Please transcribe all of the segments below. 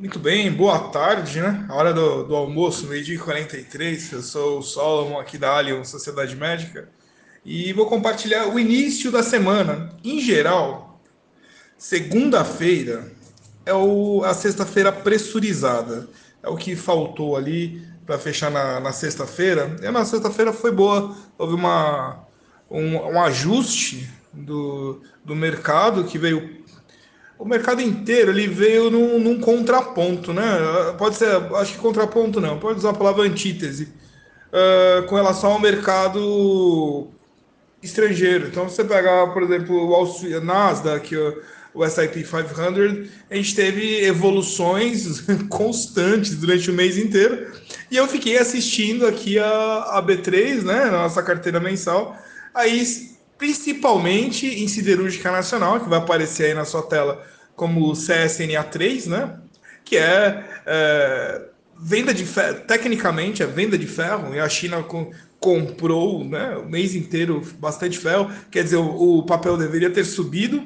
Muito bem, boa tarde, né? A hora do, do almoço, meio-dia e 43. Eu sou o Solomon aqui da Alien Sociedade Médica e vou compartilhar o início da semana. Em geral, segunda-feira é o, a sexta-feira pressurizada. É o que faltou ali para fechar na, na sexta-feira. E na sexta-feira foi boa. Houve uma, um, um ajuste do, do mercado que veio o mercado inteiro ele veio num, num, contraponto, né? Pode ser, acho que contraponto não, pode usar a palavra antítese uh, com relação ao mercado estrangeiro. Então, você pegar, por exemplo, o Nasdaq, o S&P 500, a gente teve evoluções constantes durante o mês inteiro. E eu fiquei assistindo aqui a, a B3, né, nossa carteira mensal. Aí principalmente em siderúrgica nacional, que vai aparecer aí na sua tela como CSNA3, né? Que é, é venda de ferro, tecnicamente é venda de ferro, e a China com, comprou né, o mês inteiro bastante ferro, quer dizer, o, o papel deveria ter subido.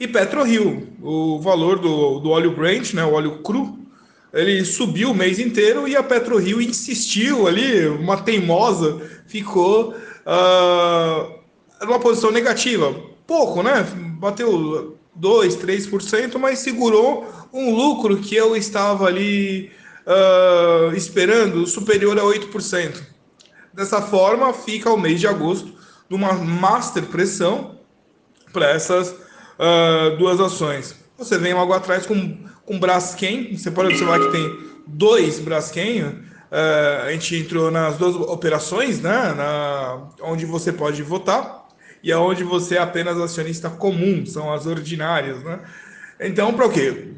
E PetroRio, o valor do, do óleo Brent, né, o óleo cru, ele subiu o mês inteiro e a PetroRio insistiu ali, uma teimosa, ficou uh, numa posição negativa. Pouco, né? Bateu 2, 3%, mas segurou um lucro que eu estava ali uh, esperando superior a 8%. Dessa forma, fica o mês de agosto numa master pressão para essas uh, duas ações. Você vem logo atrás com, com Braskem, você pode observar que tem dois Braskem, uh, a gente entrou nas duas operações, né, na, onde você pode votar, e aonde você é apenas acionista comum, são as ordinárias, né? Então, para o quê?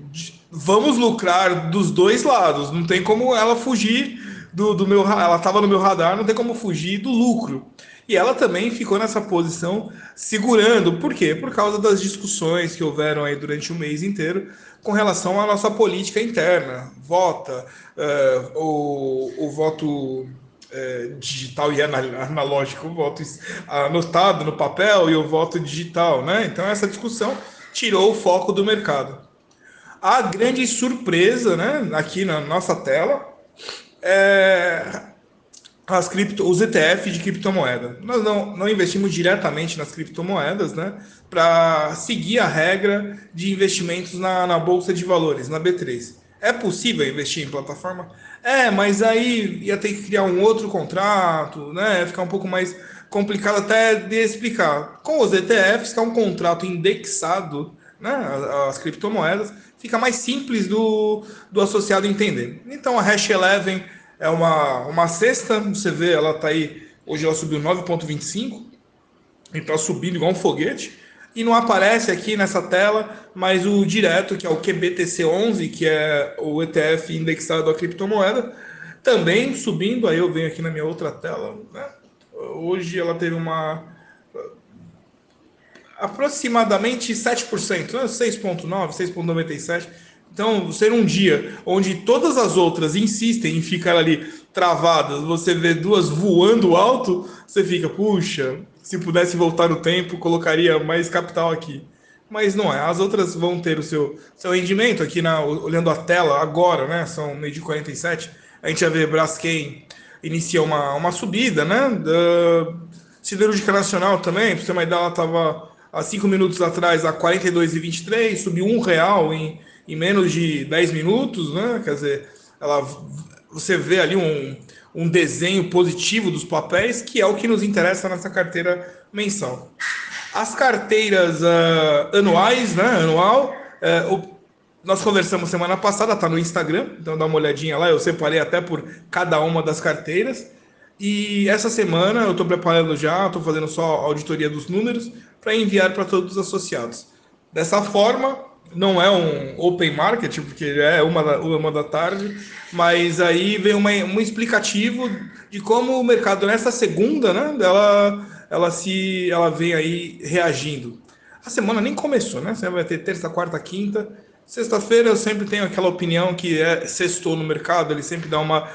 Vamos lucrar dos dois lados, não tem como ela fugir do, do meu. Ela estava no meu radar, não tem como fugir do lucro. E ela também ficou nessa posição segurando. Por quê? Por causa das discussões que houveram aí durante o mês inteiro com relação à nossa política interna. Vota, uh, o, o voto é, digital e analógico, o voto anotado no papel e o voto digital, né? Então essa discussão tirou o foco do mercado. A grande surpresa, né, aqui na nossa tela, é as cripto, os ETF de criptomoeda. Nós não, não investimos diretamente nas criptomoedas, né, para seguir a regra de investimentos na, na bolsa de valores, na B3. É possível investir em plataforma? É, mas aí ia ter que criar um outro contrato, né? Ia ficar um pouco mais complicado até de explicar. Com os ETFs, que é um contrato indexado, né? As, criptomoedas, fica mais simples do, do associado entender. Então a Hash 11 é uma, uma cesta, você vê, ela está aí, hoje ela subiu 9,25, então subindo igual um foguete e não aparece aqui nessa tela, mas o direto, que é o QBTC11, que é o ETF indexado à criptomoeda, também subindo. Aí eu venho aqui na minha outra tela. Né? Hoje ela teve uma aproximadamente 7%, né? 6,9%, 6,97%. Então, ser um dia onde todas as outras insistem em ficar ali travadas, você vê duas voando alto, você fica, puxa, se pudesse voltar no tempo, colocaria mais capital aqui. Mas não é. As outras vão ter o seu, seu rendimento aqui, na, olhando a tela agora, né? São meio de 47. A gente já vê Braskem inicia uma, uma subida, né? Da Siderúrgica Nacional também, para você uma ideia, ela estava há cinco minutos atrás a 42,23, subiu um real em, em menos de 10 minutos, né? Quer dizer, ela, você vê ali um, um desenho positivo dos papéis, que é o que nos interessa nessa carteira mensal. As carteiras uh, anuais, né, anual, uh, o, nós conversamos semana passada, está no Instagram, então dá uma olhadinha lá, eu separei até por cada uma das carteiras. E essa semana eu estou preparando já, estou fazendo só auditoria dos números para enviar para todos os associados. Dessa forma, não é um open market, porque é uma da, uma da tarde, mas aí vem uma, um explicativo de como o mercado nessa segunda, né, ela, ela se ela vem aí reagindo. A semana nem começou, né? Você vai ter terça, quarta, quinta. Sexta-feira eu sempre tenho aquela opinião que é sextou no mercado, ele sempre dá uma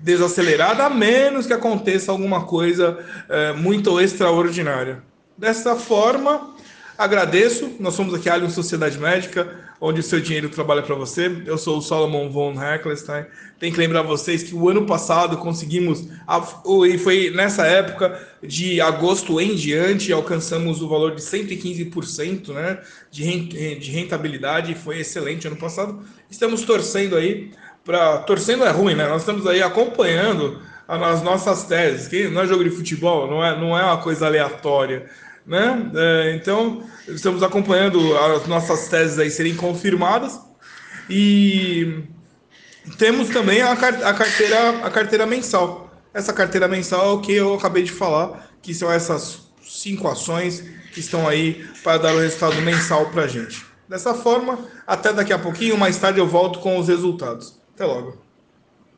desacelerada, a menos que aconteça alguma coisa é, muito extraordinária. Dessa forma, Agradeço. Nós somos aqui a Allianz Sociedade Médica, onde o seu dinheiro trabalha para você. Eu sou o Solomon von Heckelstein. Tem que lembrar vocês que o ano passado conseguimos, e foi nessa época de agosto em diante, alcançamos o valor de 115% né, de rentabilidade. Foi excelente ano passado. Estamos torcendo aí para. Torcendo é ruim, né? Nós estamos aí acompanhando as nossas teses, que não é jogo de futebol, não é, não é uma coisa aleatória. Né? É, então, estamos acompanhando as nossas teses aí serem confirmadas e temos também a, a, carteira, a carteira mensal. Essa carteira mensal é o que eu acabei de falar, que são essas cinco ações que estão aí para dar o resultado mensal para a gente. Dessa forma, até daqui a pouquinho, mais tarde eu volto com os resultados. Até logo.